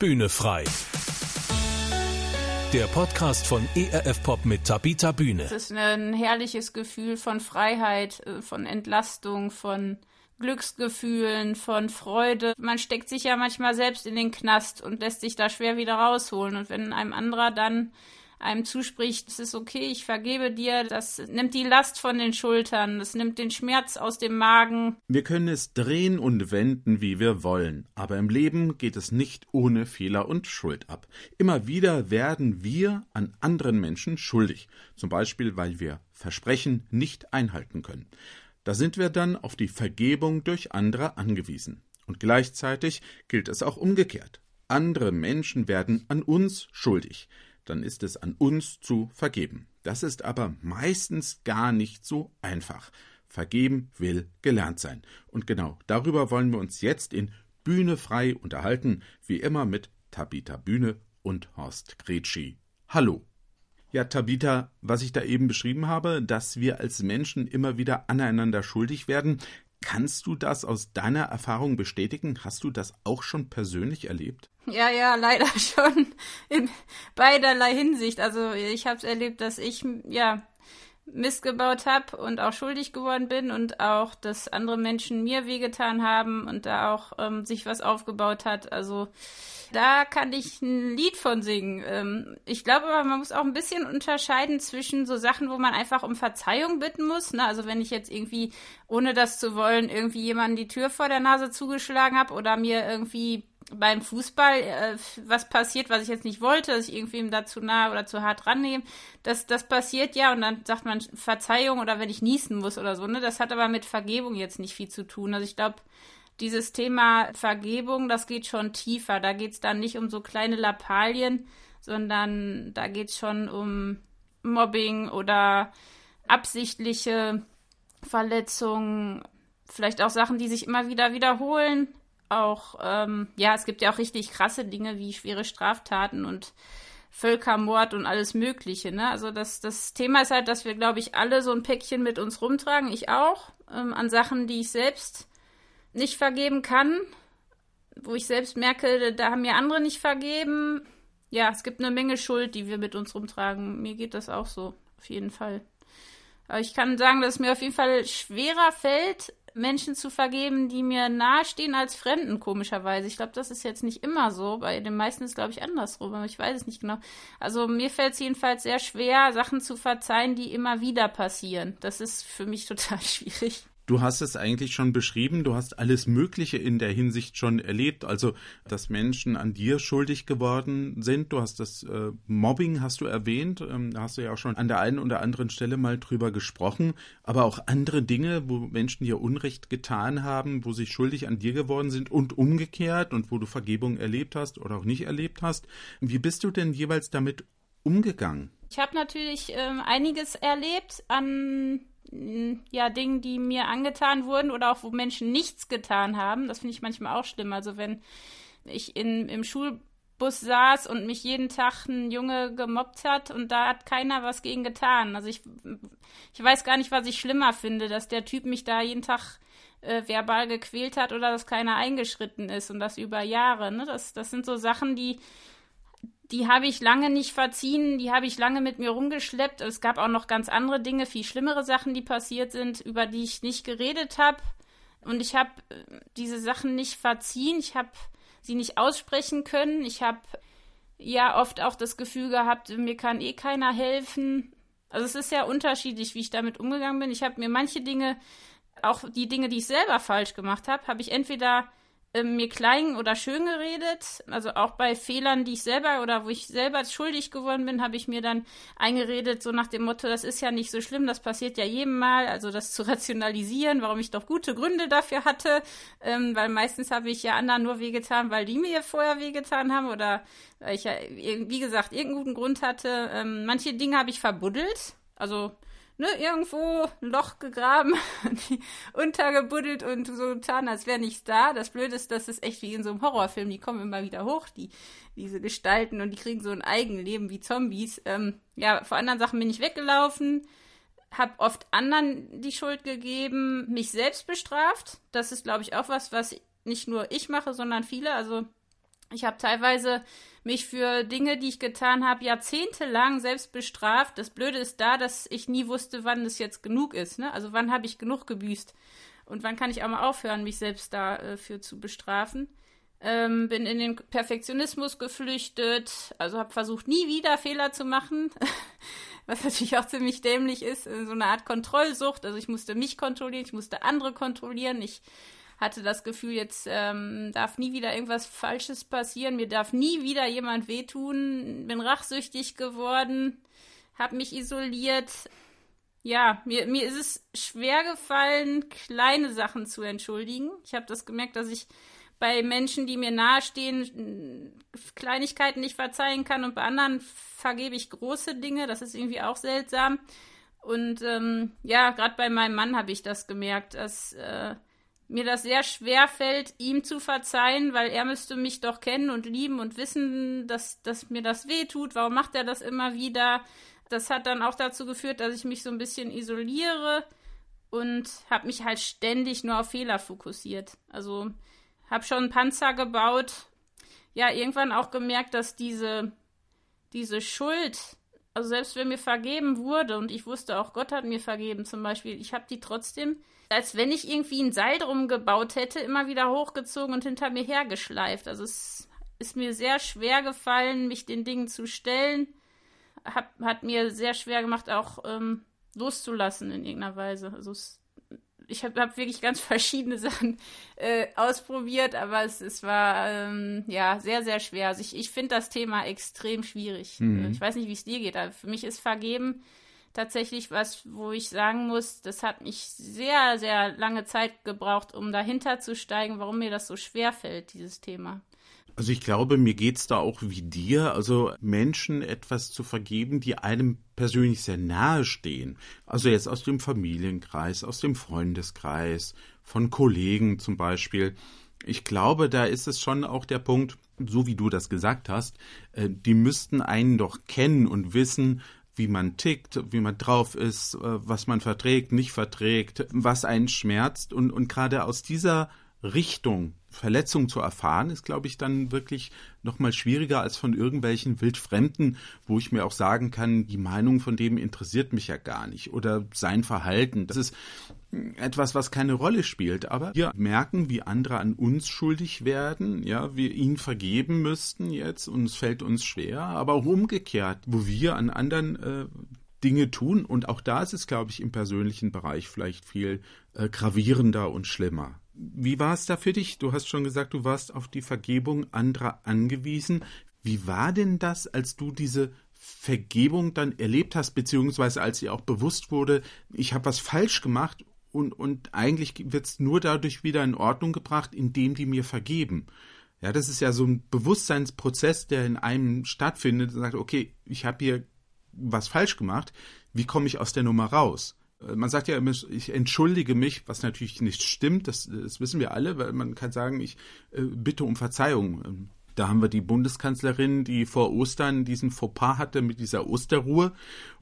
Bühne frei. Der Podcast von ERF Pop mit Tabita Bühne. Es ist ein herrliches Gefühl von Freiheit, äh, von Entlastung, von Glücksgefühlen, von Freude. Man steckt sich ja manchmal selbst in den Knast und lässt sich da schwer wieder rausholen. Und wenn einem anderer dann einem zuspricht, es ist okay, ich vergebe dir, das nimmt die Last von den Schultern, das nimmt den Schmerz aus dem Magen. Wir können es drehen und wenden, wie wir wollen, aber im Leben geht es nicht ohne Fehler und Schuld ab. Immer wieder werden wir an anderen Menschen schuldig, zum Beispiel weil wir Versprechen nicht einhalten können. Da sind wir dann auf die Vergebung durch andere angewiesen. Und gleichzeitig gilt es auch umgekehrt. Andere Menschen werden an uns schuldig dann ist es an uns zu vergeben. Das ist aber meistens gar nicht so einfach. Vergeben will gelernt sein. Und genau darüber wollen wir uns jetzt in Bühne frei unterhalten, wie immer mit Tabita Bühne und Horst Gretschi. Hallo. Ja, Tabita, was ich da eben beschrieben habe, dass wir als Menschen immer wieder aneinander schuldig werden, Kannst du das aus deiner Erfahrung bestätigen? Hast du das auch schon persönlich erlebt? Ja, ja, leider schon in beiderlei Hinsicht. Also ich habe es erlebt, dass ich ja Mist gebaut habe und auch schuldig geworden bin und auch, dass andere Menschen mir wehgetan haben und da auch ähm, sich was aufgebaut hat. Also da kann ich ein Lied von singen. Ähm, ich glaube aber, man muss auch ein bisschen unterscheiden zwischen so Sachen, wo man einfach um Verzeihung bitten muss. Ne? Also wenn ich jetzt irgendwie, ohne das zu wollen, irgendwie jemanden die Tür vor der Nase zugeschlagen habe oder mir irgendwie beim Fußball äh, was passiert, was ich jetzt nicht wollte, dass ich irgendwie da zu nah oder zu hart rannehme, das, das passiert ja und dann sagt man Verzeihung oder wenn ich niesen muss oder so, ne? Das hat aber mit Vergebung jetzt nicht viel zu tun. Also ich glaube, dieses Thema Vergebung, das geht schon tiefer. Da geht es dann nicht um so kleine Lappalien, sondern da geht es schon um Mobbing oder absichtliche Verletzungen, vielleicht auch Sachen, die sich immer wieder wiederholen. Auch, ähm, ja, es gibt ja auch richtig krasse Dinge wie schwere Straftaten und Völkermord und alles Mögliche. Ne? Also das, das Thema ist halt, dass wir, glaube ich, alle so ein Päckchen mit uns rumtragen, ich auch, ähm, an Sachen, die ich selbst nicht vergeben kann, wo ich selbst merke, da haben mir andere nicht vergeben. Ja, es gibt eine Menge Schuld, die wir mit uns rumtragen. Mir geht das auch so, auf jeden Fall. Aber ich kann sagen, dass es mir auf jeden Fall schwerer fällt, Menschen zu vergeben, die mir nahestehen als Fremden, komischerweise. Ich glaube, das ist jetzt nicht immer so. Bei den meisten ist glaube ich, andersrum, ich weiß es nicht genau. Also mir fällt es jedenfalls sehr schwer, Sachen zu verzeihen, die immer wieder passieren. Das ist für mich total schwierig. Du hast es eigentlich schon beschrieben, du hast alles Mögliche in der Hinsicht schon erlebt, also dass Menschen an dir schuldig geworden sind. Du hast das äh, Mobbing, hast du erwähnt, ähm, da hast du ja auch schon an der einen oder anderen Stelle mal drüber gesprochen, aber auch andere Dinge, wo Menschen dir Unrecht getan haben, wo sie schuldig an dir geworden sind und umgekehrt und wo du Vergebung erlebt hast oder auch nicht erlebt hast. Wie bist du denn jeweils damit umgegangen? Ich habe natürlich ähm, einiges erlebt an ja, Dingen, die mir angetan wurden oder auch wo Menschen nichts getan haben. Das finde ich manchmal auch schlimm. Also wenn ich in, im Schulbus saß und mich jeden Tag ein Junge gemobbt hat und da hat keiner was gegen getan. Also ich, ich weiß gar nicht, was ich schlimmer finde, dass der Typ mich da jeden Tag äh, verbal gequält hat oder dass keiner eingeschritten ist und das über Jahre. Ne? Das, das sind so Sachen, die die habe ich lange nicht verziehen, die habe ich lange mit mir rumgeschleppt. Es gab auch noch ganz andere Dinge, viel schlimmere Sachen, die passiert sind, über die ich nicht geredet habe. Und ich habe äh, diese Sachen nicht verziehen, ich habe sie nicht aussprechen können. Ich habe ja oft auch das Gefühl gehabt, mir kann eh keiner helfen. Also es ist ja unterschiedlich, wie ich damit umgegangen bin. Ich habe mir manche Dinge, auch die Dinge, die ich selber falsch gemacht habe, habe ich entweder äh, mir klein oder schön geredet. Also auch bei Fehlern, die ich selber oder wo ich selber schuldig geworden bin, habe ich mir dann eingeredet, so nach dem Motto, das ist ja nicht so schlimm, das passiert ja jedem Mal. Also das zu rationalisieren, warum ich doch gute Gründe dafür hatte. Ähm, weil meistens habe ich ja anderen nur wehgetan, weil die mir vorher wehgetan haben oder weil ich ja, wie gesagt, irgendeinen guten Grund hatte. Ähm, manche Dinge habe ich verbuddelt. Also ne, irgendwo ein Loch gegraben, untergebuddelt und so getan, als wäre nichts da. Das Blöde ist, das ist echt wie in so einem Horrorfilm. Die kommen immer wieder hoch, die, diese Gestalten, und die kriegen so ein Eigenleben wie Zombies. Ähm, ja, vor anderen Sachen bin ich weggelaufen, hab oft anderen die Schuld gegeben, mich selbst bestraft. Das ist, glaube ich, auch was, was nicht nur ich mache, sondern viele. Also Ich habe teilweise mich für Dinge, die ich getan habe, jahrzehntelang selbst bestraft. Das Blöde ist da, dass ich nie wusste, wann es jetzt genug ist. Ne? Also wann habe ich genug gebüßt und wann kann ich auch mal aufhören, mich selbst dafür äh, zu bestrafen. Ähm, bin in den Perfektionismus geflüchtet, also habe versucht, nie wieder Fehler zu machen, was natürlich auch ziemlich dämlich ist, so eine Art Kontrollsucht. Also ich musste mich kontrollieren, ich musste andere kontrollieren, ich hatte das Gefühl, jetzt ähm, darf nie wieder irgendwas Falsches passieren, mir darf nie wieder jemand wehtun, bin rachsüchtig geworden, habe mich isoliert. Ja, mir, mir ist es schwer gefallen, kleine Sachen zu entschuldigen. Ich habe das gemerkt, dass ich bei Menschen, die mir nahestehen, Kleinigkeiten nicht verzeihen kann und bei anderen vergebe ich große Dinge. Das ist irgendwie auch seltsam. Und ähm, ja, gerade bei meinem Mann habe ich das gemerkt, dass äh, mir das sehr schwer fällt, ihm zu verzeihen, weil er müsste mich doch kennen und lieben und wissen, dass, dass mir das weh tut. Warum macht er das immer wieder? Das hat dann auch dazu geführt, dass ich mich so ein bisschen isoliere und habe mich halt ständig nur auf Fehler fokussiert. Also habe schon einen Panzer gebaut. Ja, irgendwann auch gemerkt, dass diese, diese Schuld, also selbst wenn mir vergeben wurde und ich wusste auch, Gott hat mir vergeben zum Beispiel, ich habe die trotzdem als wenn ich irgendwie ein Seil drum gebaut hätte, immer wieder hochgezogen und hinter mir hergeschleift. Also es ist mir sehr schwer gefallen, mich den Dingen zu stellen. Hab, hat mir sehr schwer gemacht, auch ähm, loszulassen in irgendeiner Weise. Also es, ich habe hab wirklich ganz verschiedene Sachen äh, ausprobiert, aber es, es war ähm, ja sehr, sehr schwer. Also ich, ich finde das Thema extrem schwierig. Mhm. Ich weiß nicht, wie es dir geht, aber für mich ist Vergeben tatsächlich was, wo ich sagen muss, das hat mich sehr, sehr lange Zeit gebraucht, um dahinter zu steigen, warum mir das so schwer fällt, dieses Thema. Also ich glaube, mir geht es da auch wie dir, also Menschen etwas zu vergeben, die einem persönlich sehr nahe stehen. Also jetzt aus dem Familienkreis, aus dem Freundeskreis, von Kollegen zum Beispiel. Ich glaube, da ist es schon auch der Punkt, so wie du das gesagt hast, äh, die müssten einen doch kennen und wissen, wie man tickt, wie man drauf ist, äh, was man verträgt, nicht verträgt, was einen schmerzt. Und, und gerade aus dieser Richtung Verletzung zu erfahren, ist, glaube ich, dann wirklich noch mal schwieriger als von irgendwelchen Wildfremden, wo ich mir auch sagen kann, die Meinung von dem interessiert mich ja gar nicht oder sein Verhalten. Das ist etwas, was keine Rolle spielt. Aber wir merken, wie andere an uns schuldig werden, ja, wir ihn vergeben müssten jetzt und es fällt uns schwer, aber auch umgekehrt, wo wir an anderen äh, Dinge tun und auch da ist es, glaube ich, im persönlichen Bereich vielleicht viel äh, gravierender und schlimmer. Wie war es da für dich? Du hast schon gesagt, du warst auf die Vergebung anderer angewiesen. Wie war denn das, als du diese Vergebung dann erlebt hast, beziehungsweise als dir auch bewusst wurde, ich habe was falsch gemacht und, und eigentlich wird es nur dadurch wieder in Ordnung gebracht, indem die mir vergeben. Ja, das ist ja so ein Bewusstseinsprozess, der in einem stattfindet und sagt, okay, ich habe hier was falsch gemacht, wie komme ich aus der Nummer raus? Äh, man sagt ja immer, ich entschuldige mich, was natürlich nicht stimmt, das, das wissen wir alle, weil man kann sagen, ich äh, bitte um Verzeihung. Ähm, da haben wir die Bundeskanzlerin, die vor Ostern diesen Fauxpas hatte mit dieser Osterruhe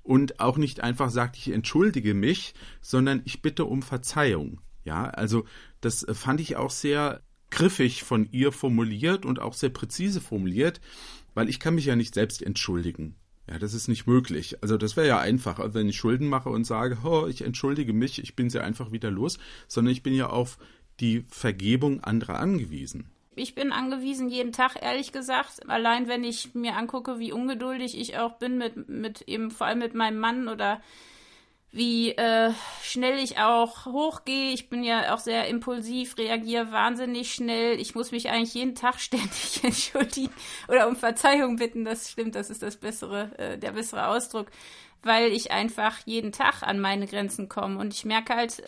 und auch nicht einfach sagt, ich entschuldige mich, sondern ich bitte um Verzeihung. Ja, also das äh, fand ich auch sehr griffig von ihr formuliert und auch sehr präzise formuliert, weil ich kann mich ja nicht selbst entschuldigen. Ja, das ist nicht möglich. Also das wäre ja einfach, wenn ich Schulden mache und sage, oh, ich entschuldige mich, ich bin sie einfach wieder los, sondern ich bin ja auf die Vergebung anderer angewiesen. Ich bin angewiesen jeden Tag, ehrlich gesagt. Allein wenn ich mir angucke, wie ungeduldig ich auch bin mit, mit eben vor allem mit meinem Mann oder wie äh, schnell ich auch hochgehe. Ich bin ja auch sehr impulsiv, reagiere wahnsinnig schnell. Ich muss mich eigentlich jeden Tag ständig entschuldigen oder um Verzeihung bitten. Das stimmt, das ist das bessere, äh, der bessere Ausdruck, weil ich einfach jeden Tag an meine Grenzen komme. Und ich merke halt,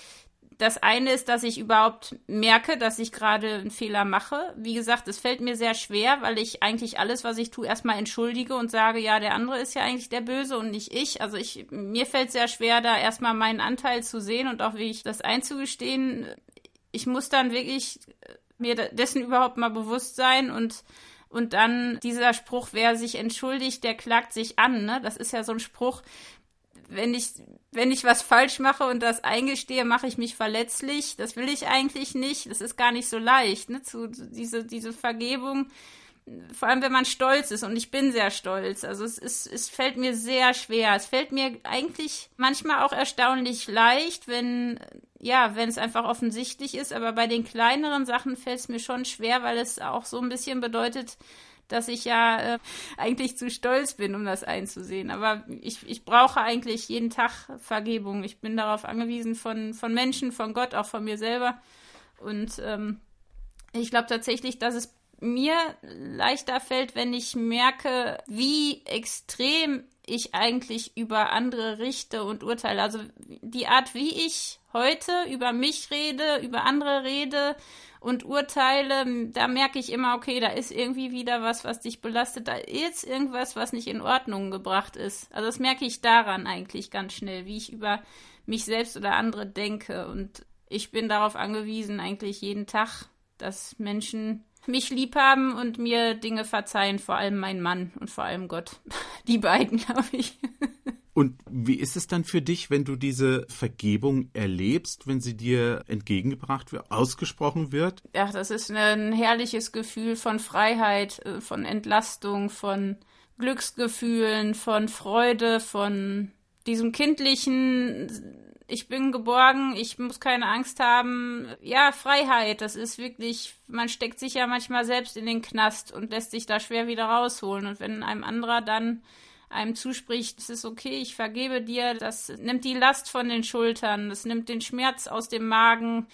das eine ist, dass ich überhaupt merke, dass ich gerade einen Fehler mache. Wie gesagt, es fällt mir sehr schwer, weil ich eigentlich alles, was ich tue, erstmal entschuldige und sage, ja, der andere ist ja eigentlich der Böse und nicht ich. Also ich, mir fällt sehr schwer, da erstmal meinen Anteil zu sehen und auch wirklich das einzugestehen. Ich muss dann wirklich mir dessen überhaupt mal bewusst sein und und dann dieser Spruch, wer sich entschuldigt, der klagt sich an. Ne? Das ist ja so ein Spruch, wenn ich, wenn ich was falsch mache und das eingestehe, mache ich mich verletzlich. Das will ich eigentlich nicht. Das ist gar nicht so leicht, ne? Zu, diese, diese Vergebung vor allem wenn man stolz ist und ich bin sehr stolz. Also es ist, es fällt mir sehr schwer. Es fällt mir eigentlich manchmal auch erstaunlich leicht, wenn, ja, wenn es einfach offensichtlich ist, aber bei den kleineren Sachen fällt es mir schon schwer, weil es auch so ein bisschen bedeutet, dass ich ja äh, eigentlich zu stolz bin, um das einzusehen. Aber ich, ich brauche eigentlich jeden Tag Vergebung. Ich bin darauf angewiesen von, von Menschen, von Gott, auch von mir selber. Und ähm, ich glaube tatsächlich, dass es mir leichter fällt, wenn ich merke, wie extrem ich eigentlich über andere richte und urteile. Also die Art, wie ich heute über mich rede, über andere rede und urteile, da merke ich immer, okay, da ist irgendwie wieder was, was dich belastet, da ist irgendwas, was nicht in Ordnung gebracht ist. Also das merke ich daran eigentlich ganz schnell, wie ich über mich selbst oder andere denke. Und ich bin darauf angewiesen, eigentlich jeden Tag, dass Menschen mich lieb haben und mir Dinge verzeihen, vor allem mein Mann und vor allem Gott. Die beiden, glaube ich. Und wie ist es dann für dich, wenn du diese Vergebung erlebst, wenn sie dir entgegengebracht wird, ausgesprochen wird? Ja, das ist ein herrliches Gefühl von Freiheit, äh, von Entlastung, von Glücksgefühlen, von Freude, von diesem kindlichen ich bin geborgen, ich muss keine Angst haben. Ja, Freiheit, das ist wirklich, man steckt sich ja manchmal selbst in den Knast und lässt sich da schwer wieder rausholen. Und wenn einem anderer dann einem zuspricht, es ist okay, ich vergebe dir, das nimmt die Last von den Schultern, das nimmt den Schmerz aus dem Magen,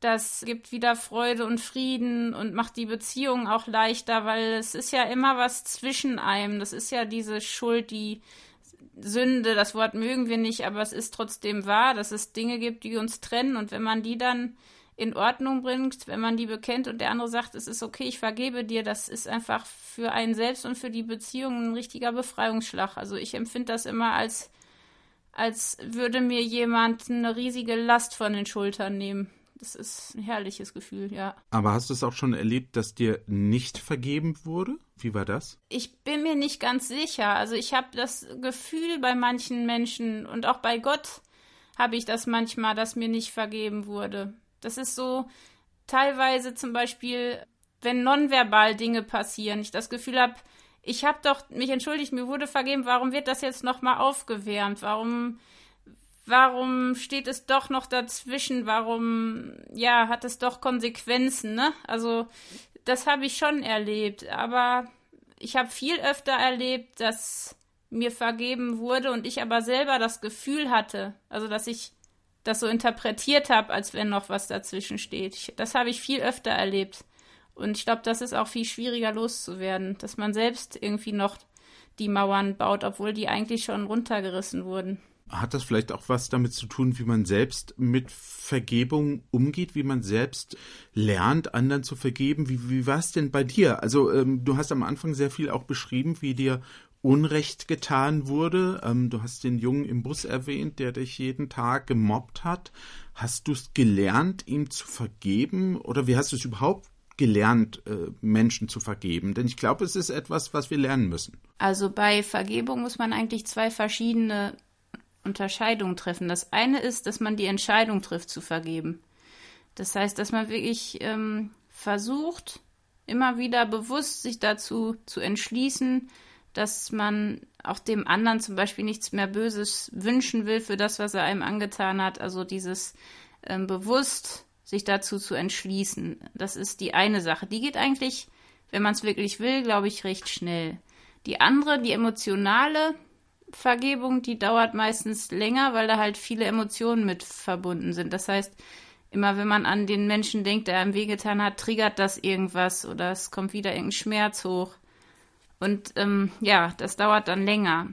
das gibt wieder Freude und Frieden und macht die Beziehung auch leichter, weil es ist ja immer was zwischen einem. Das ist ja diese Schuld, die Sünde, das Wort mögen wir nicht, aber es ist trotzdem wahr, dass es Dinge gibt, die uns trennen und wenn man die dann in Ordnung bringt, wenn man die bekennt und der andere sagt, es ist okay, ich vergebe dir, das ist einfach für einen selbst und für die Beziehung ein richtiger Befreiungsschlag. Also ich empfinde das immer als, als würde mir jemand eine riesige Last von den Schultern nehmen. Das ist ein herrliches Gefühl, ja. Aber hast du es auch schon erlebt, dass dir nicht vergeben wurde? Wie war das? Ich bin mir nicht ganz sicher. Also ich habe das Gefühl bei manchen Menschen und auch bei Gott habe ich das manchmal, dass mir nicht vergeben wurde. Das ist so teilweise zum Beispiel, wenn nonverbal Dinge passieren, ich das Gefühl habe, ich habe doch mich entschuldigt, mir wurde vergeben, warum wird das jetzt nochmal aufgewärmt? Warum warum steht es doch noch dazwischen? Warum, ja, hat es doch Konsequenzen, ne? Also, das habe ich schon erlebt, aber ich habe viel öfter erlebt, dass mir vergeben wurde und ich aber selber das Gefühl hatte, also dass ich das so interpretiert habe, als wenn noch was dazwischen steht. Ich, das habe ich viel öfter erlebt. Und ich glaube, das ist auch viel schwieriger loszuwerden, dass man selbst irgendwie noch die Mauern baut, obwohl die eigentlich schon runtergerissen wurden. Hat das vielleicht auch was damit zu tun, wie man selbst mit Vergebung umgeht, wie man selbst lernt, anderen zu vergeben? Wie, wie war es denn bei dir? Also ähm, du hast am Anfang sehr viel auch beschrieben, wie dir Unrecht getan wurde. Ähm, du hast den Jungen im Bus erwähnt, der dich jeden Tag gemobbt hat. Hast du es gelernt, ihm zu vergeben? Oder wie hast du es überhaupt gelernt, äh, Menschen zu vergeben? Denn ich glaube, es ist etwas, was wir lernen müssen. Also bei Vergebung muss man eigentlich zwei verschiedene Unterscheidung treffen. Das eine ist, dass man die Entscheidung trifft zu vergeben. Das heißt, dass man wirklich ähm, versucht, immer wieder bewusst sich dazu zu entschließen, dass man auch dem anderen zum Beispiel nichts mehr Böses wünschen will für das, was er einem angetan hat. Also dieses ähm, bewusst sich dazu zu entschließen. Das ist die eine Sache. Die geht eigentlich, wenn man es wirklich will, glaube ich, recht schnell. Die andere, die emotionale, Vergebung, die dauert meistens länger, weil da halt viele Emotionen mit verbunden sind. Das heißt, immer wenn man an den Menschen denkt, der einem wehgetan hat, triggert das irgendwas oder es kommt wieder irgendein Schmerz hoch. Und ähm, ja, das dauert dann länger.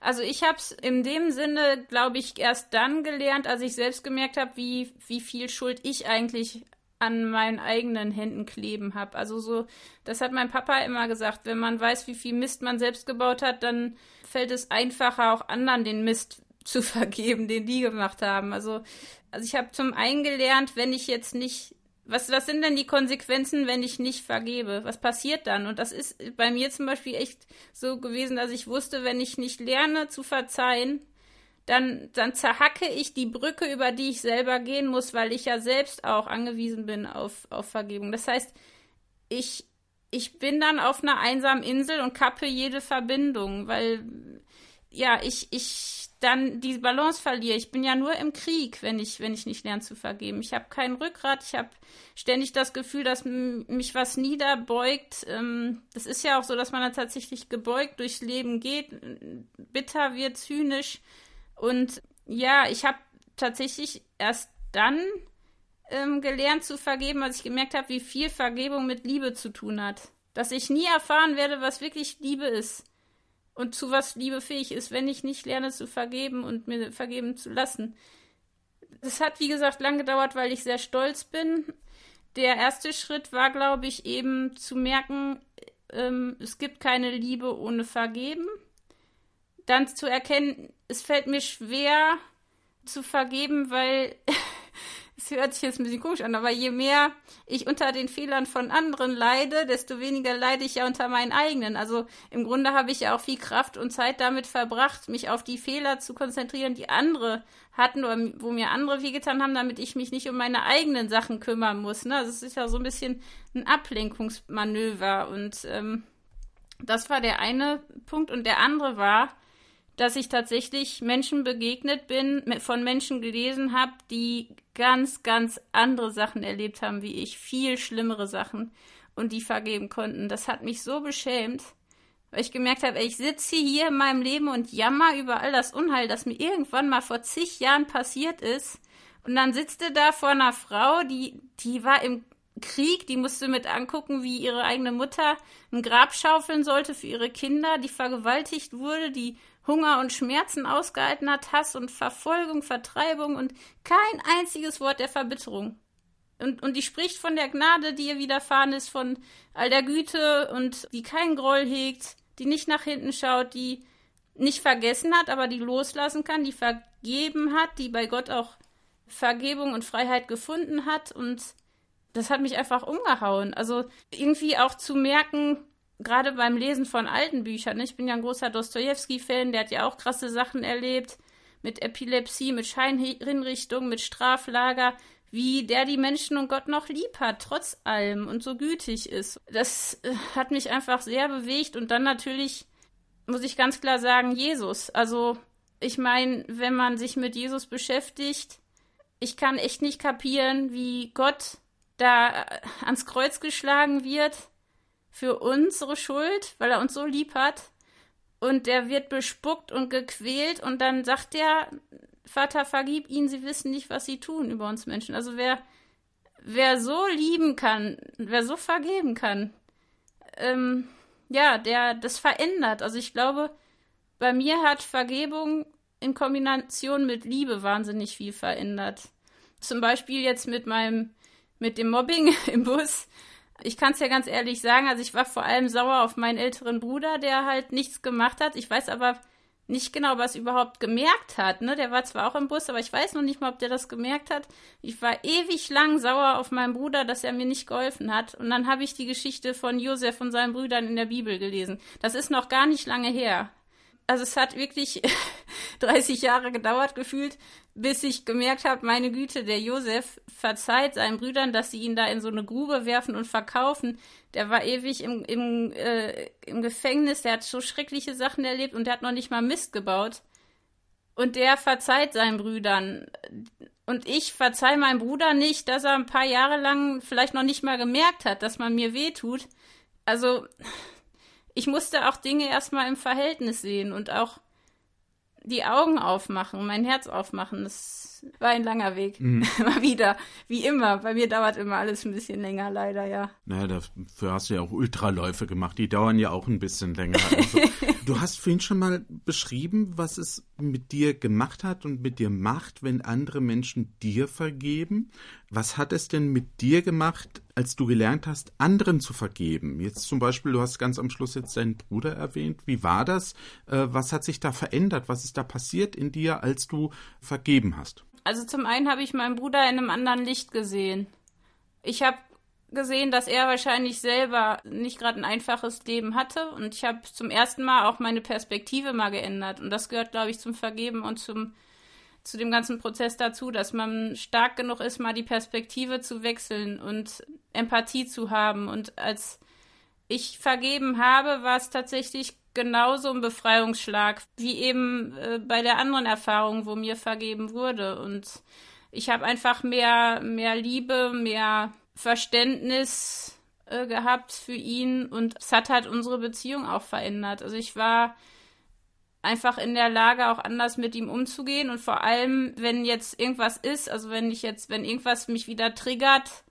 Also ich habe es in dem Sinne, glaube ich, erst dann gelernt, als ich selbst gemerkt habe, wie, wie viel Schuld ich eigentlich an meinen eigenen Händen kleben habe. Also so, das hat mein Papa immer gesagt, wenn man weiß, wie viel Mist man selbst gebaut hat, dann fällt es einfacher, auch anderen den Mist zu vergeben, den die gemacht haben. Also, also ich habe zum einen gelernt, wenn ich jetzt nicht, was, was sind denn die Konsequenzen, wenn ich nicht vergebe? Was passiert dann? Und das ist bei mir zum Beispiel echt so gewesen, dass ich wusste, wenn ich nicht lerne zu verzeihen, dann, dann zerhacke ich die Brücke, über die ich selber gehen muss, weil ich ja selbst auch angewiesen bin auf, auf Vergebung. Das heißt, ich ich bin dann auf einer einsamen Insel und kappe jede Verbindung, weil ja, ich, ich dann die Balance verliere. Ich bin ja nur im Krieg, wenn ich, wenn ich nicht lerne zu vergeben. Ich habe kein Rückgrat, ich habe ständig das Gefühl, dass mich was niederbeugt. Ähm, das ist ja auch so, dass man dann tatsächlich gebeugt durchs Leben geht, bitter wird, zynisch. Und ja, ich habe tatsächlich erst dann ähm, gelernt zu vergeben, als ich gemerkt habe, wie viel Vergebung mit Liebe zu tun hat. Dass ich nie erfahren werde, was wirklich Liebe ist und zu was Liebe fähig ist, wenn ich nicht lerne zu vergeben und mir vergeben zu lassen. Das hat, wie gesagt, lang gedauert, weil ich sehr stolz bin. Der erste Schritt war, glaube ich, eben zu merken, ähm, es gibt keine Liebe ohne Vergeben. Dann zu erkennen, es fällt mir schwer zu vergeben, weil es hört sich jetzt ein bisschen komisch an, aber je mehr ich unter den Fehlern von anderen leide, desto weniger leide ich ja unter meinen eigenen. Also im Grunde habe ich ja auch viel Kraft und Zeit damit verbracht, mich auf die Fehler zu konzentrieren, die andere hatten oder wo mir andere wehgetan haben, damit ich mich nicht um meine eigenen Sachen kümmern muss. Ne? Also ist ja so ein bisschen ein Ablenkungsmanöver und ähm, das war der eine Punkt und der andere war, dass ich tatsächlich Menschen begegnet bin, von Menschen gelesen habe, die ganz, ganz andere Sachen erlebt haben wie ich, viel schlimmere Sachen und die vergeben konnten. Das hat mich so beschämt, weil ich gemerkt habe, ich sitze hier in meinem Leben und jammer über all das Unheil, das mir irgendwann mal vor zig Jahren passiert ist. Und dann sitzt du da vor einer Frau, die, die war im Krieg, die musste mit angucken, wie ihre eigene Mutter ein Grab schaufeln sollte für ihre Kinder, die vergewaltigt wurde, die Hunger und Schmerzen ausgehalten hat, Hass und Verfolgung, Vertreibung und kein einziges Wort der Verbitterung. Und, und die spricht von der Gnade, die ihr widerfahren ist, von all der Güte und die keinen Groll hegt, die nicht nach hinten schaut, die nicht vergessen hat, aber die loslassen kann, die vergeben hat, die bei Gott auch Vergebung und Freiheit gefunden hat. Und das hat mich einfach umgehauen. Also irgendwie auch zu merken, gerade beim Lesen von alten Büchern, ne? ich bin ja ein großer Dostoevsky-Fan, der hat ja auch krasse Sachen erlebt, mit Epilepsie, mit Scheinhinrichtung, mit Straflager, wie der die Menschen und Gott noch lieb hat, trotz allem und so gütig ist. Das äh, hat mich einfach sehr bewegt und dann natürlich, muss ich ganz klar sagen, Jesus. Also, ich meine, wenn man sich mit Jesus beschäftigt, ich kann echt nicht kapieren, wie Gott da äh, ans Kreuz geschlagen wird für unsere Schuld, weil er uns so lieb hat. Und der wird bespuckt und gequält und dann sagt der Vater, vergib ihnen, sie wissen nicht, was sie tun über uns Menschen. Also wer, wer so lieben kann, wer so vergeben kann, ähm, ja, der das verändert. Also ich glaube, bei mir hat Vergebung in Kombination mit Liebe wahnsinnig viel verändert. Zum Beispiel jetzt mit meinem, mit dem Mobbing im Bus ich kann es ja ganz ehrlich sagen, also ich war vor allem sauer auf meinen älteren Bruder, der halt nichts gemacht hat. Ich weiß aber nicht genau, was er überhaupt gemerkt hat. Ne? Der war zwar auch im Bus, aber ich weiß noch nicht mal, ob der das gemerkt hat. Ich war ewig lang sauer auf meinen Bruder, dass er mir nicht geholfen hat. Und dann habe ich die Geschichte von Josef und seinen Brüdern in der Bibel gelesen. Das ist noch gar nicht lange her also es hat wirklich 30 Jahre gedauert gefühlt, bis ich gemerkt habe, meine Güte, der Josef verzeiht seinen Brüdern, dass sie ihn da in so eine Grube werfen und verkaufen. Der war ewig im, im, äh, im Gefängnis, der hat so schreckliche Sachen erlebt und der hat noch nicht mal Mist gebaut. Und der verzeiht seinen Brüdern. Und ich verzeih meinem Bruder nicht, dass er ein paar Jahre lang vielleicht noch nicht mal gemerkt hat, dass man mir wehtut. Also, ich musste auch Dinge erstmal im Verhältnis sehen und auch die Augen aufmachen, mein Herz aufmachen. Das war ein langer Weg. Mhm. Mal wieder. Wie immer. Bei mir dauert immer alles ein bisschen länger, leider, ja. Naja, dafür hast du ja auch Ultraläufe gemacht. Die dauern ja auch ein bisschen länger. Also, du hast vorhin schon mal beschrieben, was es mit dir gemacht hat und mit dir macht, wenn andere Menschen dir vergeben. Was hat es denn mit dir gemacht, als du gelernt hast, anderen zu vergeben? Jetzt zum Beispiel, du hast ganz am Schluss jetzt deinen Bruder erwähnt. Wie war das? Äh, was hat sich da verändert? Was ist da passiert in dir, als du vergeben hast? Also zum einen habe ich meinen Bruder in einem anderen Licht gesehen. Ich habe gesehen, dass er wahrscheinlich selber nicht gerade ein einfaches Leben hatte und ich habe zum ersten Mal auch meine Perspektive mal geändert und das gehört, glaube ich, zum Vergeben und zum zu dem ganzen Prozess dazu, dass man stark genug ist, mal die Perspektive zu wechseln und Empathie zu haben und als ich vergeben habe, war es tatsächlich genauso ein Befreiungsschlag wie eben äh, bei der anderen Erfahrung, wo mir vergeben wurde. Und ich habe einfach mehr, mehr Liebe, mehr Verständnis äh, gehabt für ihn und es hat halt unsere Beziehung auch verändert. Also ich war einfach in der Lage, auch anders mit ihm umzugehen und vor allem, wenn jetzt irgendwas ist, also wenn ich jetzt, wenn irgendwas mich wieder triggert,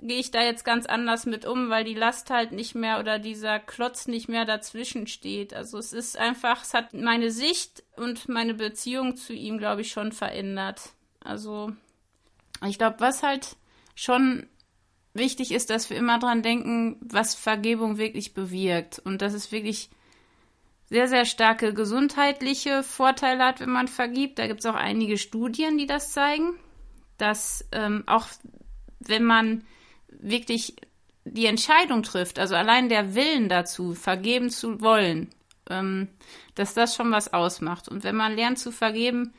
gehe ich da jetzt ganz anders mit um, weil die Last halt nicht mehr oder dieser Klotz nicht mehr dazwischen steht. Also es ist einfach, es hat meine Sicht und meine Beziehung zu ihm, glaube ich, schon verändert. Also ich glaube, was halt schon wichtig ist, dass wir immer dran denken, was Vergebung wirklich bewirkt und dass es wirklich sehr, sehr starke gesundheitliche Vorteile hat, wenn man vergibt. Da gibt es auch einige Studien, die das zeigen, dass ähm, auch wenn man wirklich die Entscheidung trifft, also allein der Willen dazu, vergeben zu wollen, ähm, dass das schon was ausmacht. Und wenn man lernt zu vergeben,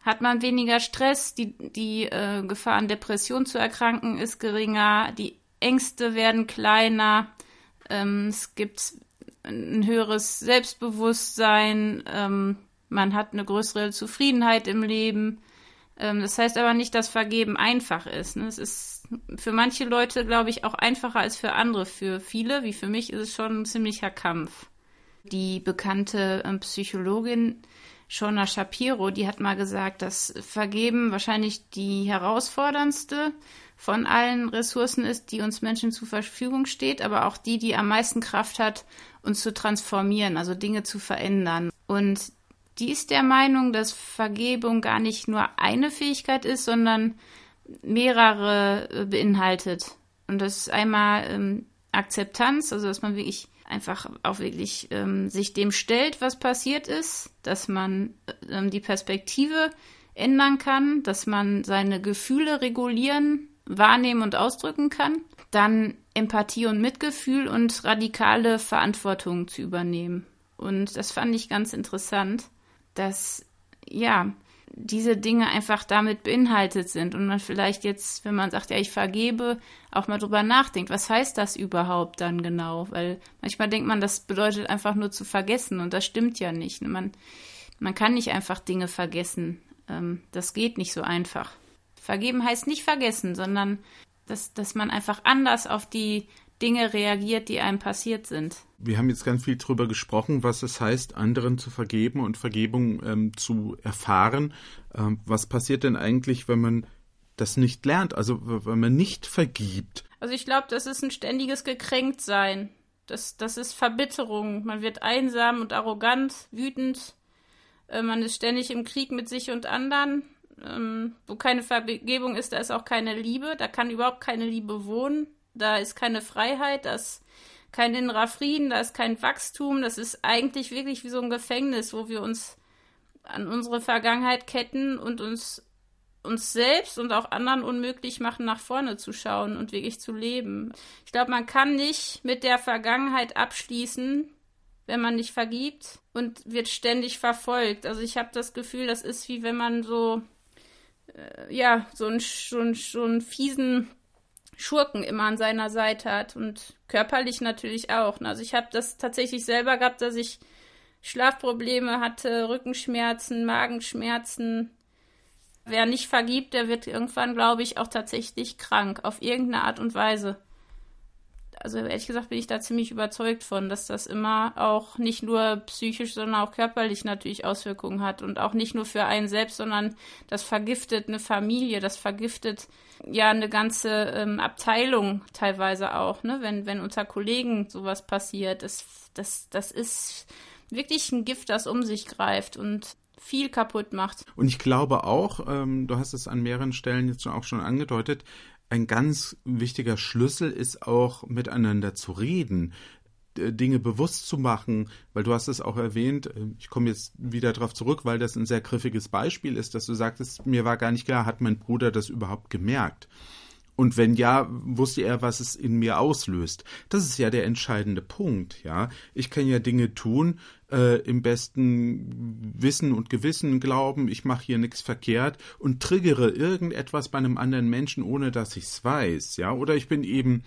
hat man weniger Stress, die, die äh, Gefahr an Depression zu erkranken ist geringer, die Ängste werden kleiner, ähm, es gibt ein höheres Selbstbewusstsein, ähm, man hat eine größere Zufriedenheit im Leben. Ähm, das heißt aber nicht, dass Vergeben einfach ist. Ne? Es ist für manche Leute, glaube ich, auch einfacher als für andere. Für viele, wie für mich, ist es schon ein ziemlicher Kampf. Die bekannte ähm, Psychologin Shona Shapiro, die hat mal gesagt, dass Vergeben wahrscheinlich die herausforderndste von allen Ressourcen ist, die uns Menschen zur Verfügung steht, aber auch die, die am meisten Kraft hat, uns zu transformieren, also Dinge zu verändern. Und die ist der Meinung, dass Vergebung gar nicht nur eine Fähigkeit ist, sondern mehrere äh, beinhaltet. Und das ist einmal ähm, Akzeptanz, also dass man wirklich einfach auch wirklich ähm, sich dem stellt, was passiert ist, dass man ähm, die Perspektive ändern kann, dass man seine Gefühle regulieren, wahrnehmen und ausdrücken kann. Dann Empathie und Mitgefühl und radikale Verantwortung zu übernehmen. Und das fand ich ganz interessant, dass ja, diese Dinge einfach damit beinhaltet sind und man vielleicht jetzt, wenn man sagt, ja, ich vergebe, auch mal drüber nachdenkt, was heißt das überhaupt dann genau? Weil manchmal denkt man, das bedeutet einfach nur zu vergessen und das stimmt ja nicht. Man, man kann nicht einfach Dinge vergessen. Ähm, das geht nicht so einfach. Vergeben heißt nicht vergessen, sondern dass, dass man einfach anders auf die Dinge reagiert, die einem passiert sind. Wir haben jetzt ganz viel darüber gesprochen, was es heißt, anderen zu vergeben und Vergebung ähm, zu erfahren. Ähm, was passiert denn eigentlich, wenn man das nicht lernt, also wenn man nicht vergibt? Also ich glaube, das ist ein ständiges Gekränktsein. Das, das ist Verbitterung. Man wird einsam und arrogant, wütend. Äh, man ist ständig im Krieg mit sich und anderen. Ähm, wo keine Vergebung ist, da ist auch keine Liebe. Da kann überhaupt keine Liebe wohnen. Da ist keine Freiheit, da ist kein innerer Frieden, da ist kein Wachstum. Das ist eigentlich wirklich wie so ein Gefängnis, wo wir uns an unsere Vergangenheit ketten und uns uns selbst und auch anderen unmöglich machen, nach vorne zu schauen und wirklich zu leben. Ich glaube, man kann nicht mit der Vergangenheit abschließen, wenn man nicht vergibt und wird ständig verfolgt. Also ich habe das Gefühl, das ist wie wenn man so, äh, ja, so einen, so, einen, so einen fiesen Schurken immer an seiner Seite hat und körperlich natürlich auch. Also ich habe das tatsächlich selber gehabt, dass ich Schlafprobleme hatte, Rückenschmerzen, Magenschmerzen. Wer nicht vergibt, der wird irgendwann, glaube ich, auch tatsächlich krank, auf irgendeine Art und Weise also ehrlich gesagt bin ich da ziemlich überzeugt von, dass das immer auch nicht nur psychisch, sondern auch körperlich natürlich Auswirkungen hat und auch nicht nur für einen selbst, sondern das vergiftet eine Familie, das vergiftet ja eine ganze ähm, Abteilung teilweise auch, ne? wenn, wenn unter Kollegen sowas passiert. Das, das, das ist wirklich ein Gift, das um sich greift und viel kaputt macht. Und ich glaube auch, ähm, du hast es an mehreren Stellen jetzt auch schon angedeutet, ein ganz wichtiger Schlüssel ist auch miteinander zu reden, Dinge bewusst zu machen, weil du hast es auch erwähnt, äh, ich komme jetzt wieder darauf zurück, weil das ein sehr griffiges Beispiel ist, dass du sagtest, mir war gar nicht klar, hat mein Bruder das überhaupt gemerkt? Und wenn ja, wusste er, was es in mir auslöst. Das ist ja der entscheidende Punkt, ja. Ich kann ja Dinge tun, äh, im besten Wissen und Gewissen glauben, ich mache hier nichts verkehrt und triggere irgendetwas bei einem anderen Menschen, ohne dass ich es weiß, ja. Oder ich bin eben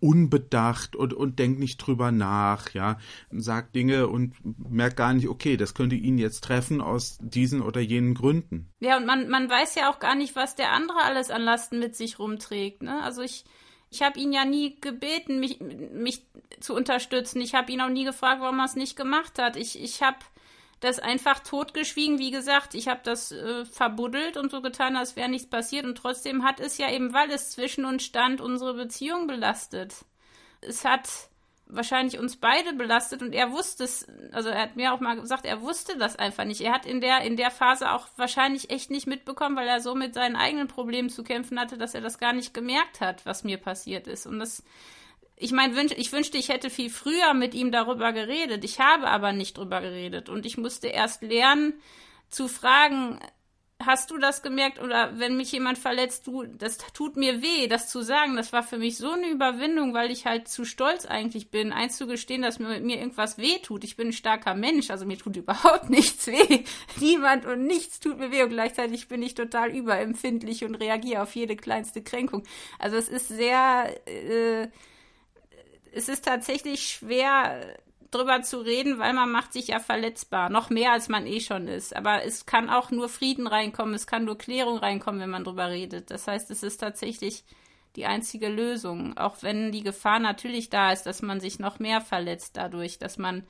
unbedacht und, und denkt nicht drüber nach, ja, sagt Dinge und merkt gar nicht, okay, das könnte ihn jetzt treffen aus diesen oder jenen Gründen. Ja, und man, man weiß ja auch gar nicht, was der andere alles an Lasten mit sich rumträgt, ne? Also ich, ich habe ihn ja nie gebeten, mich, mich zu unterstützen. Ich habe ihn auch nie gefragt, warum er es nicht gemacht hat. Ich, ich habe das einfach totgeschwiegen. Wie gesagt, ich habe das äh, verbuddelt und so getan, als wäre nichts passiert. Und trotzdem hat es ja eben, weil es zwischen uns stand, unsere Beziehung belastet. Es hat wahrscheinlich uns beide belastet und er wusste es, also er hat mir auch mal gesagt, er wusste das einfach nicht. Er hat in der, in der Phase auch wahrscheinlich echt nicht mitbekommen, weil er so mit seinen eigenen Problemen zu kämpfen hatte, dass er das gar nicht gemerkt hat, was mir passiert ist. Und das ich meine, ich wünschte, ich hätte viel früher mit ihm darüber geredet. Ich habe aber nicht darüber geredet. Und ich musste erst lernen zu fragen, hast du das gemerkt? Oder wenn mich jemand verletzt, du, das tut mir weh, das zu sagen. Das war für mich so eine Überwindung, weil ich halt zu stolz eigentlich bin, einzugestehen, dass mir, mir irgendwas weh tut. Ich bin ein starker Mensch, also mir tut überhaupt nichts weh. Niemand und nichts tut mir weh. Und gleichzeitig bin ich total überempfindlich und reagiere auf jede kleinste Kränkung. Also es ist sehr, äh, es ist tatsächlich schwer drüber zu reden, weil man macht sich ja verletzbar, noch mehr als man eh schon ist. Aber es kann auch nur Frieden reinkommen, es kann nur Klärung reinkommen, wenn man drüber redet. Das heißt, es ist tatsächlich die einzige Lösung, auch wenn die Gefahr natürlich da ist, dass man sich noch mehr verletzt dadurch, dass man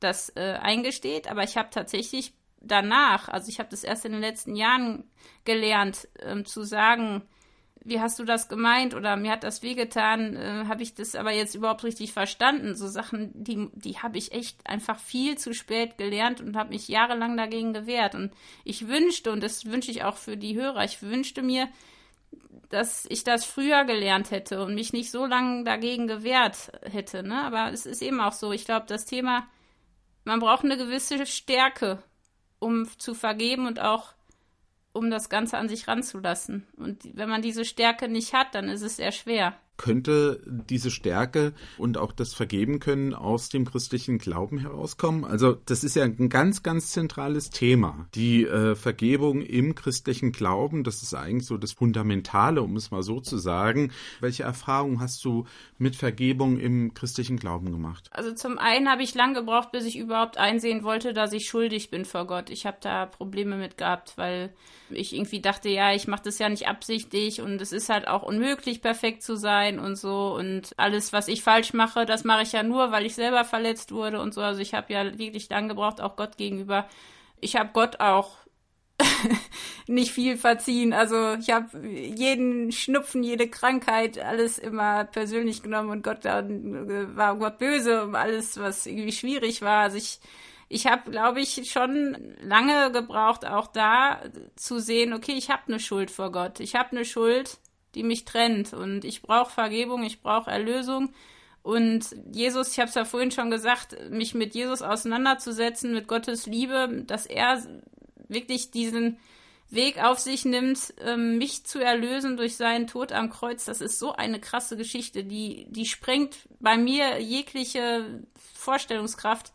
das äh, eingesteht. Aber ich habe tatsächlich danach, also ich habe das erst in den letzten Jahren gelernt, ähm, zu sagen, wie hast du das gemeint oder mir hat das wehgetan, äh, habe ich das aber jetzt überhaupt richtig verstanden? So Sachen, die, die habe ich echt einfach viel zu spät gelernt und habe mich jahrelang dagegen gewehrt. Und ich wünschte, und das wünsche ich auch für die Hörer, ich wünschte mir, dass ich das früher gelernt hätte und mich nicht so lange dagegen gewehrt hätte. Ne? Aber es ist eben auch so. Ich glaube, das Thema, man braucht eine gewisse Stärke, um zu vergeben und auch um das Ganze an sich ranzulassen. Und wenn man diese Stärke nicht hat, dann ist es sehr schwer könnte diese Stärke und auch das Vergeben können aus dem christlichen Glauben herauskommen? Also das ist ja ein ganz, ganz zentrales Thema. Die äh, Vergebung im christlichen Glauben, das ist eigentlich so das Fundamentale, um es mal so zu sagen. Welche Erfahrungen hast du mit Vergebung im christlichen Glauben gemacht? Also zum einen habe ich lang gebraucht, bis ich überhaupt einsehen wollte, dass ich schuldig bin vor Gott. Ich habe da Probleme mit gehabt, weil ich irgendwie dachte, ja, ich mache das ja nicht absichtlich und es ist halt auch unmöglich, perfekt zu sein und so. Und alles, was ich falsch mache, das mache ich ja nur, weil ich selber verletzt wurde und so. Also ich habe ja wirklich lang gebraucht, auch Gott gegenüber. Ich habe Gott auch nicht viel verziehen. Also ich habe jeden Schnupfen, jede Krankheit, alles immer persönlich genommen und Gott war Gott böse um alles, was irgendwie schwierig war. Also ich ich habe, glaube ich, schon lange gebraucht, auch da zu sehen, okay, ich habe eine Schuld vor Gott. Ich habe eine Schuld, die mich trennt und ich brauche Vergebung, ich brauche Erlösung. Und Jesus, ich habe es ja vorhin schon gesagt, mich mit Jesus auseinanderzusetzen, mit Gottes Liebe, dass er wirklich diesen Weg auf sich nimmt, ähm, mich zu erlösen durch seinen Tod am Kreuz, das ist so eine krasse Geschichte, die, die sprengt bei mir jegliche Vorstellungskraft.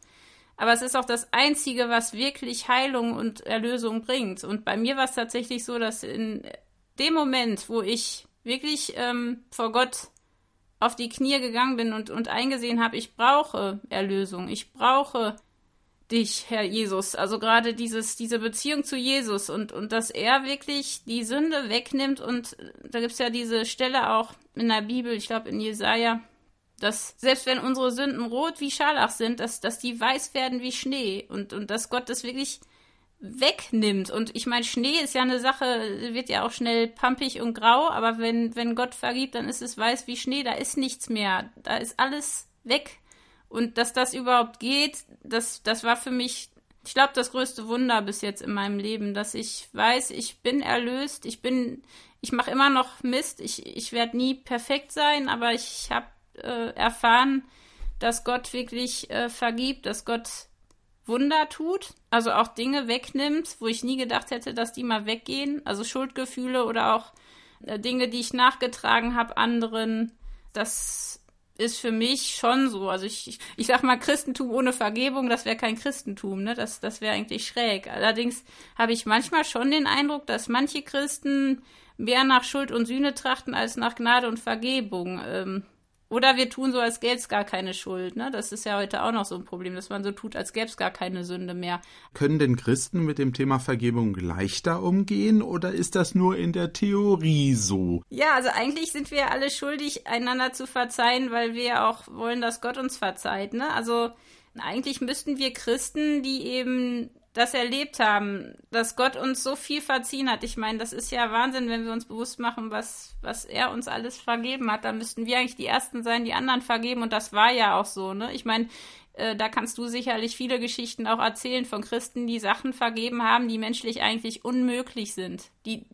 Aber es ist auch das Einzige, was wirklich Heilung und Erlösung bringt. Und bei mir war es tatsächlich so, dass in dem Moment, wo ich wirklich ähm, vor Gott auf die Knie gegangen bin und, und eingesehen habe, ich brauche Erlösung, ich brauche dich, Herr Jesus. Also gerade dieses, diese Beziehung zu Jesus und, und dass er wirklich die Sünde wegnimmt und da gibt es ja diese Stelle auch in der Bibel, ich glaube in Jesaja, dass selbst wenn unsere Sünden rot wie Scharlach sind, dass, dass die weiß werden wie Schnee und, und dass Gott das wirklich wegnimmt. Und ich meine, Schnee ist ja eine Sache, wird ja auch schnell pampig und grau, aber wenn, wenn Gott vergibt, dann ist es weiß wie Schnee, da ist nichts mehr, da ist alles weg. Und dass das überhaupt geht, das, das war für mich, ich glaube, das größte Wunder bis jetzt in meinem Leben, dass ich weiß, ich bin erlöst, ich bin, ich mache immer noch Mist, ich, ich werde nie perfekt sein, aber ich habe äh, erfahren, dass Gott wirklich äh, vergibt, dass Gott Wunder tut, also auch Dinge wegnimmt, wo ich nie gedacht hätte, dass die mal weggehen, also Schuldgefühle oder auch äh, Dinge, die ich nachgetragen habe anderen. Das ist für mich schon so. Also ich, ich, ich sag mal, Christentum ohne Vergebung, das wäre kein Christentum, ne? Das, das wäre eigentlich schräg. Allerdings habe ich manchmal schon den Eindruck, dass manche Christen mehr nach Schuld und Sühne trachten als nach Gnade und Vergebung. Ähm, Oder wir tun so, als gäbe es gar keine Schuld. Ne? Das ist ja heute auch noch so ein Problem, dass man so tut, als gäbe es gar keine Sünde mehr. Können denn Christen mit dem Thema Vergebung leichter umgehen oder ist das nur in der Theorie so? Ja, also eigentlich sind wir alle schuldig, einander zu verzeihen, weil wir auch wollen, dass Gott uns verzeiht. Ne? Also eigentlich müssten wir Christen, die eben das erlebt haben, dass Gott uns so viel verziehen hat. Ich meine, das ist ja Wahnsinn, wenn wir uns bewusst machen, was, was er uns alles vergeben hat. Da müssten wir eigentlich die Ersten sein, die anderen vergeben. Und das war ja auch so, ne? Ich meine, äh, da kannst du sicherlich viele Geschichten auch erzählen von Christen, die Sachen vergeben haben, die menschlich eigentlich unmöglich sind. Die,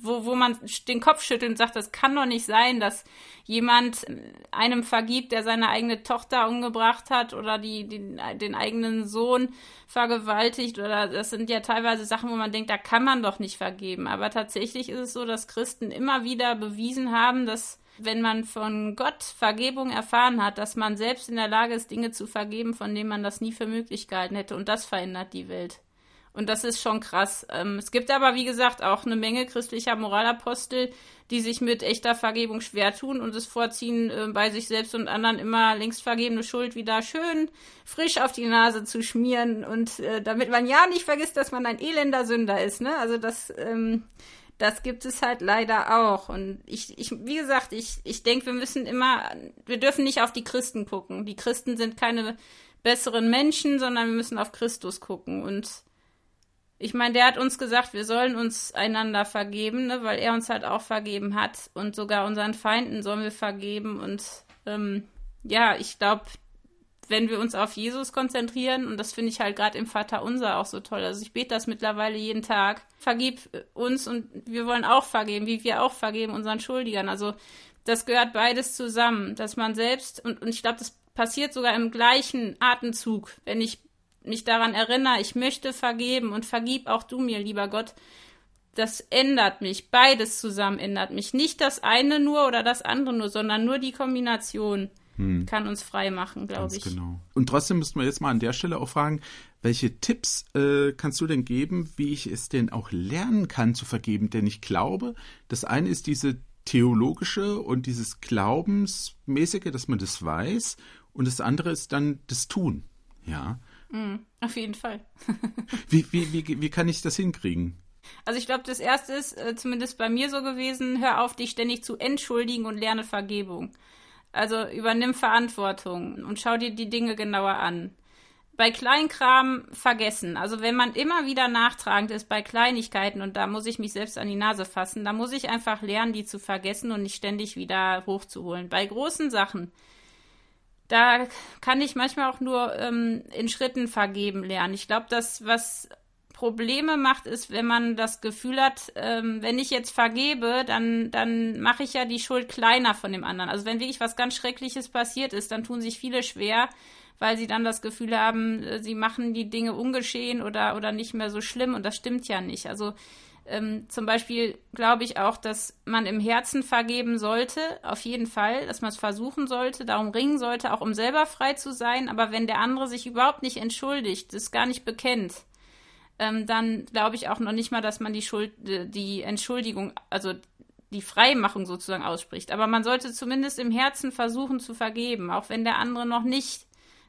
wo, wo man den Kopf schüttelt und sagt, das kann doch nicht sein, dass jemand einem vergibt, der seine eigene Tochter umgebracht hat oder die, die, den eigenen Sohn vergewaltigt oder das sind ja teilweise Sachen, wo man denkt, da kann man doch nicht vergeben. Aber tatsächlich ist es so, dass Christen immer wieder bewiesen haben, dass wenn man von Gott Vergebung erfahren hat, dass man selbst in der Lage ist, Dinge zu vergeben, von denen man das nie für möglich gehalten hätte. Und das verändert die Welt. Und das ist schon krass. Ähm, es gibt aber, wie gesagt, auch eine Menge christlicher Moralapostel, die sich mit echter Vergebung schwer tun und es vorziehen, äh, bei sich selbst und anderen immer längst vergebene Schuld wieder schön frisch auf die Nase zu schmieren und äh, damit man ja nicht vergisst, dass man ein elender Sünder ist. Ne? Also das, ähm, das gibt es halt leider auch. Und ich, ich wie gesagt, ich, ich denke, wir müssen immer, wir dürfen nicht auf die Christen gucken. Die Christen sind keine besseren Menschen, sondern wir müssen auf Christus gucken und ich meine, der hat uns gesagt, wir sollen uns einander vergeben, ne, weil er uns halt auch vergeben hat. Und sogar unseren Feinden sollen wir vergeben. Und ähm, ja, ich glaube, wenn wir uns auf Jesus konzentrieren, und das finde ich halt gerade im Vater Unser auch so toll. Also ich bete das mittlerweile jeden Tag. Vergib uns und wir wollen auch vergeben, wie wir auch vergeben unseren Schuldigern. Also das gehört beides zusammen, dass man selbst, und, und ich glaube, das passiert sogar im gleichen Atemzug. Wenn ich mich daran erinnere, ich möchte vergeben und vergib auch du mir, lieber Gott, das ändert mich. Beides zusammen ändert mich. Nicht das eine nur oder das andere nur, sondern nur die Kombination hm. kann uns frei machen, glaube ich. Genau. Und trotzdem müssten wir jetzt mal an der Stelle auch fragen, welche Tipps äh, kannst du denn geben, wie ich es denn auch lernen kann zu vergeben? Denn ich glaube, das eine ist diese theologische und dieses Glaubensmäßige, dass man das weiß, und das andere ist dann das Tun. Ja. Mm, auf jeden Fall. wie, wie, wie, wie kann ich das hinkriegen? Also ich glaube, das erste ist äh, zumindest bei mir so gewesen, hör auf, dich ständig zu entschuldigen und lerne Vergebung. Also übernimm Verantwortung und schau dir die Dinge genauer an. Bei Kleinkram vergessen. Also wenn man immer wieder nachtragend ist bei Kleinigkeiten und da muss ich mich selbst an die Nase fassen, da muss ich einfach lernen, die zu vergessen und nicht ständig wieder hochzuholen. Bei großen Sachen da kann ich manchmal auch nur ähm, in Schritten vergeben lernen. Ich glaube, das, was Probleme macht, ist, wenn man das Gefühl hat, ähm, wenn ich jetzt vergebe, dann, dann mache ich ja die Schuld kleiner von dem anderen. Also wenn wirklich was ganz Schreckliches passiert ist, dann tun sich viele schwer, weil sie dann das Gefühl haben, äh, sie machen die Dinge ungeschehen oder, oder nicht mehr so schlimm und das stimmt ja nicht. Also ähm, zum Beispiel glaube ich auch, dass man im Herzen vergeben sollte, auf jeden Fall, dass man es versuchen sollte, darum ringen sollte, auch um selber frei zu sein. Aber wenn der andere sich überhaupt nicht entschuldigt, das gar nicht bekennt, ähm, dann glaube ich auch noch nicht mal, dass man die Schuld, äh, die Entschuldigung, also die Freimachung sozusagen ausspricht. Aber man sollte zumindest im Herzen versuchen zu vergeben, auch wenn der andere noch nicht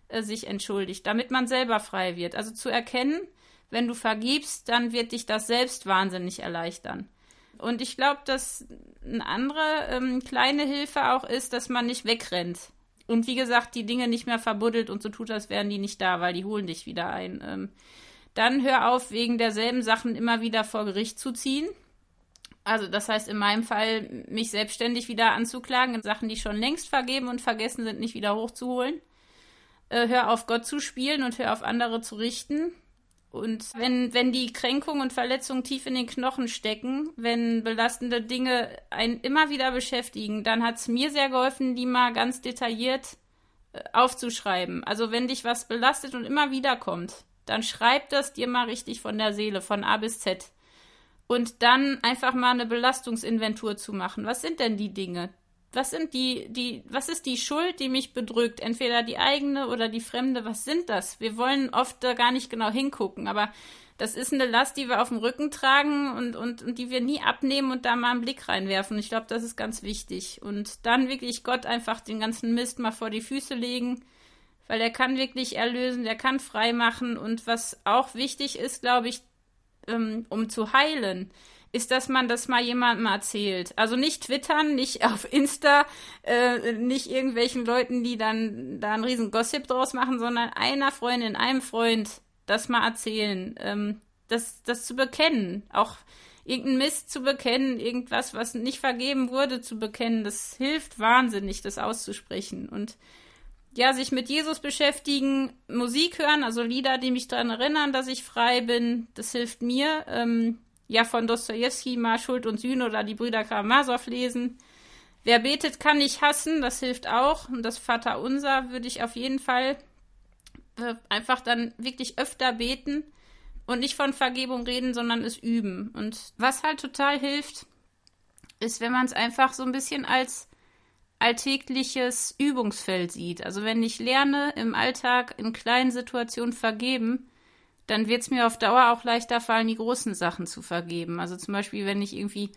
äh, sich entschuldigt, damit man selber frei wird. Also zu erkennen, wenn du vergibst, dann wird dich das selbst wahnsinnig erleichtern. Und ich glaube, dass eine andere ähm, kleine Hilfe auch ist, dass man nicht wegrennt. Und wie gesagt, die Dinge nicht mehr verbuddelt und so tut, als wären die nicht da, weil die holen dich wieder ein. Ähm, dann hör auf, wegen derselben Sachen immer wieder vor Gericht zu ziehen. Also das heißt in meinem Fall, mich selbstständig wieder anzuklagen in Sachen, die schon längst vergeben und vergessen sind, nicht wieder hochzuholen. Äh, hör auf, Gott zu spielen und hör auf, andere zu richten. Und wenn, wenn die Kränkung und Verletzung tief in den Knochen stecken, wenn belastende Dinge einen immer wieder beschäftigen, dann hat es mir sehr geholfen, die mal ganz detailliert äh, aufzuschreiben. Also wenn dich was belastet und immer wieder kommt, dann schreib das dir mal richtig von der Seele, von A bis Z. Und dann einfach mal eine Belastungsinventur zu machen. Was sind denn die Dinge, was sind die, die, was ist die Schuld, die mich bedrückt? Entweder die eigene oder die fremde, was sind das? Wir wollen oft da gar nicht genau hingucken, aber das ist eine Last, die wir auf dem Rücken tragen und, und, und die wir nie abnehmen und da mal einen Blick reinwerfen. Ich glaube, das ist ganz wichtig. Und dann wirklich Gott einfach den ganzen Mist mal vor die Füße legen, weil er kann wirklich erlösen, der kann frei machen. Und was auch wichtig ist, glaube ich, ähm, um zu heilen, ist, dass man das mal jemandem erzählt. Also nicht twittern, nicht auf Insta, äh, nicht irgendwelchen Leuten, die dann da einen riesen Gossip draus machen, sondern einer Freundin, einem Freund das mal erzählen, ähm, das, das zu bekennen, auch irgendeinen Mist zu bekennen, irgendwas, was nicht vergeben wurde, zu bekennen, das hilft wahnsinnig, das auszusprechen. Und ja, sich mit Jesus beschäftigen, Musik hören, also Lieder, die mich daran erinnern, dass ich frei bin, das hilft mir. Ähm, ja, von Dostoevsky mal Schuld und Sühne oder die Brüder Karamasow lesen. Wer betet, kann nicht hassen, das hilft auch. Und das Vaterunser würde ich auf jeden Fall äh, einfach dann wirklich öfter beten und nicht von Vergebung reden, sondern es üben. Und was halt total hilft, ist, wenn man es einfach so ein bisschen als alltägliches Übungsfeld sieht. Also wenn ich lerne, im Alltag in kleinen Situationen vergeben, dann wird es mir auf Dauer auch leichter fallen, die großen Sachen zu vergeben. Also zum Beispiel, wenn ich irgendwie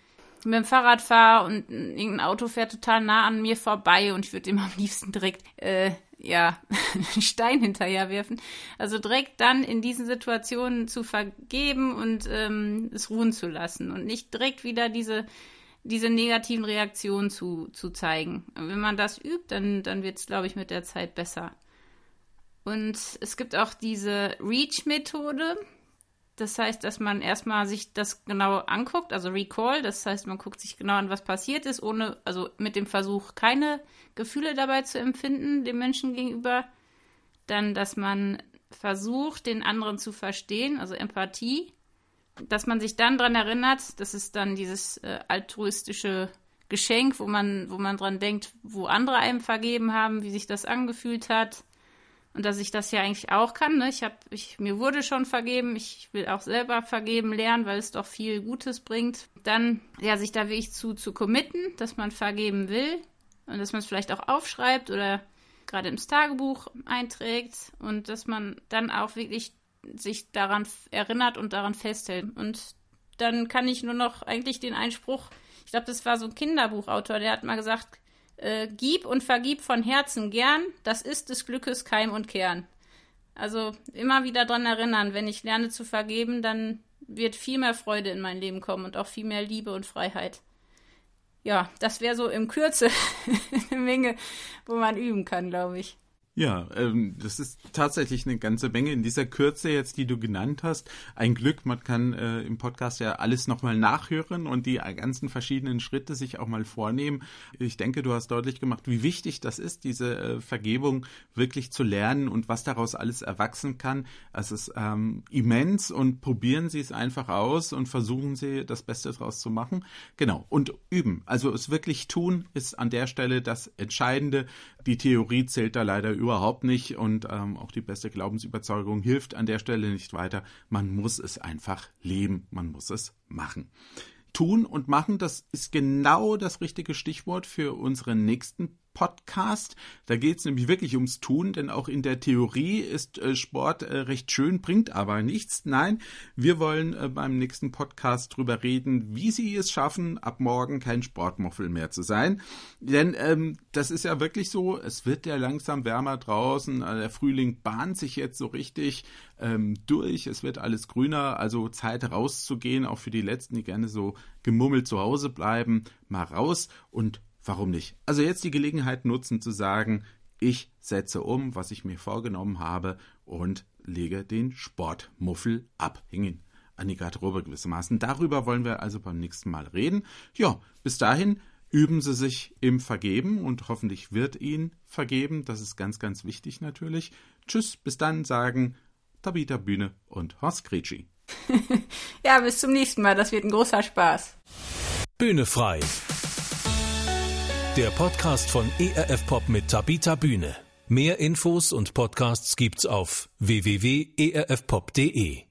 mit dem Fahrrad fahre und irgendein Auto fährt total nah an mir vorbei und ich würde ihm am liebsten direkt äh, ja, einen Stein hinterher werfen. Also direkt dann in diesen Situationen zu vergeben und ähm, es ruhen zu lassen und nicht direkt wieder diese, diese negativen Reaktionen zu, zu zeigen. Wenn man das übt, dann, dann wird es, glaube ich, mit der Zeit besser. Und es gibt auch diese Reach-Methode. Das heißt, dass man erstmal sich das genau anguckt, also Recall, das heißt, man guckt sich genau an, was passiert ist, ohne, also mit dem Versuch, keine Gefühle dabei zu empfinden, dem Menschen gegenüber. Dann, dass man versucht, den anderen zu verstehen, also Empathie. Dass man sich dann daran erinnert, das ist dann dieses äh, altruistische Geschenk, wo man, wo man dran denkt, wo andere einem vergeben haben, wie sich das angefühlt hat und dass ich das ja eigentlich auch kann. Ne? Ich habe, ich, mir wurde schon vergeben, ich will auch selber vergeben lernen, weil es doch viel Gutes bringt. Dann, ja, sich da wirklich zu, zu committen, dass man vergeben will und dass man es vielleicht auch aufschreibt oder gerade ins Tagebuch einträgt und dass man dann auch wirklich sich daran erinnert und daran festhält. Und dann kann ich nur noch eigentlich den Einspruch, ich glaube, das war so ein Kinderbuchautor, der hat mal gesagt, äh, gib und vergib von Herzen gern, das ist des Glückes Keim und Kern. Also immer wieder daran erinnern, wenn ich lerne zu vergeben, dann wird viel mehr Freude in mein Leben kommen und auch viel mehr Liebe und Freiheit. Ja, das wäre so im Kürze eine Menge, wo man üben kann, glaube ich. Ja, ähm, das ist tatsächlich eine ganze Menge in dieser Kürze jetzt, die du genannt hast. Ein Glück, man kann äh, im Podcast ja alles nochmal nachhören und die ganzen verschiedenen Schritte sich auch mal vornehmen. Ich denke, du hast deutlich gemacht, wie wichtig das ist, diese äh, Vergebung wirklich zu lernen und was daraus alles erwachsen kann. Es ist ähm, immens und probieren Sie es einfach aus und versuchen Sie das Beste daraus zu machen. Genau, und üben. Also es wirklich tun ist an der Stelle das Entscheidende. Die Theorie zählt da leider überhaupt nicht und ähm, auch die beste Glaubensüberzeugung hilft an der Stelle nicht weiter. Man muss es einfach leben, man muss es machen. Tun und machen, das ist genau das richtige Stichwort für unseren nächsten Podcast. Da geht es nämlich wirklich ums Tun, denn auch in der Theorie ist äh, Sport äh, recht schön, bringt aber nichts. Nein, wir wollen äh, beim nächsten Podcast drüber reden, wie Sie es schaffen, ab morgen kein Sportmuffel mehr zu sein. Denn ähm, das ist ja wirklich so, es wird ja langsam wärmer draußen, der Frühling bahnt sich jetzt so richtig ähm, durch, es wird alles grüner, also Zeit rauszugehen, auch für die Letzten, die gerne so gemummelt zu Hause bleiben, mal raus und Warum nicht? Also jetzt die Gelegenheit nutzen zu sagen, ich setze um, was ich mir vorgenommen habe und lege den Sportmuffel ab. Hingen an die Garderobe gewissermaßen. Darüber wollen wir also beim nächsten Mal reden. Ja, bis dahin üben Sie sich im Vergeben und hoffentlich wird Ihnen vergeben. Das ist ganz, ganz wichtig natürlich. Tschüss, bis dann sagen Tabita Bühne und Horst Gretschi. ja, bis zum nächsten Mal. Das wird ein großer Spaß. Bühne frei der Podcast von ERF Pop mit Tabita Bühne. Mehr Infos und Podcasts gibt's auf www.erfpop.de.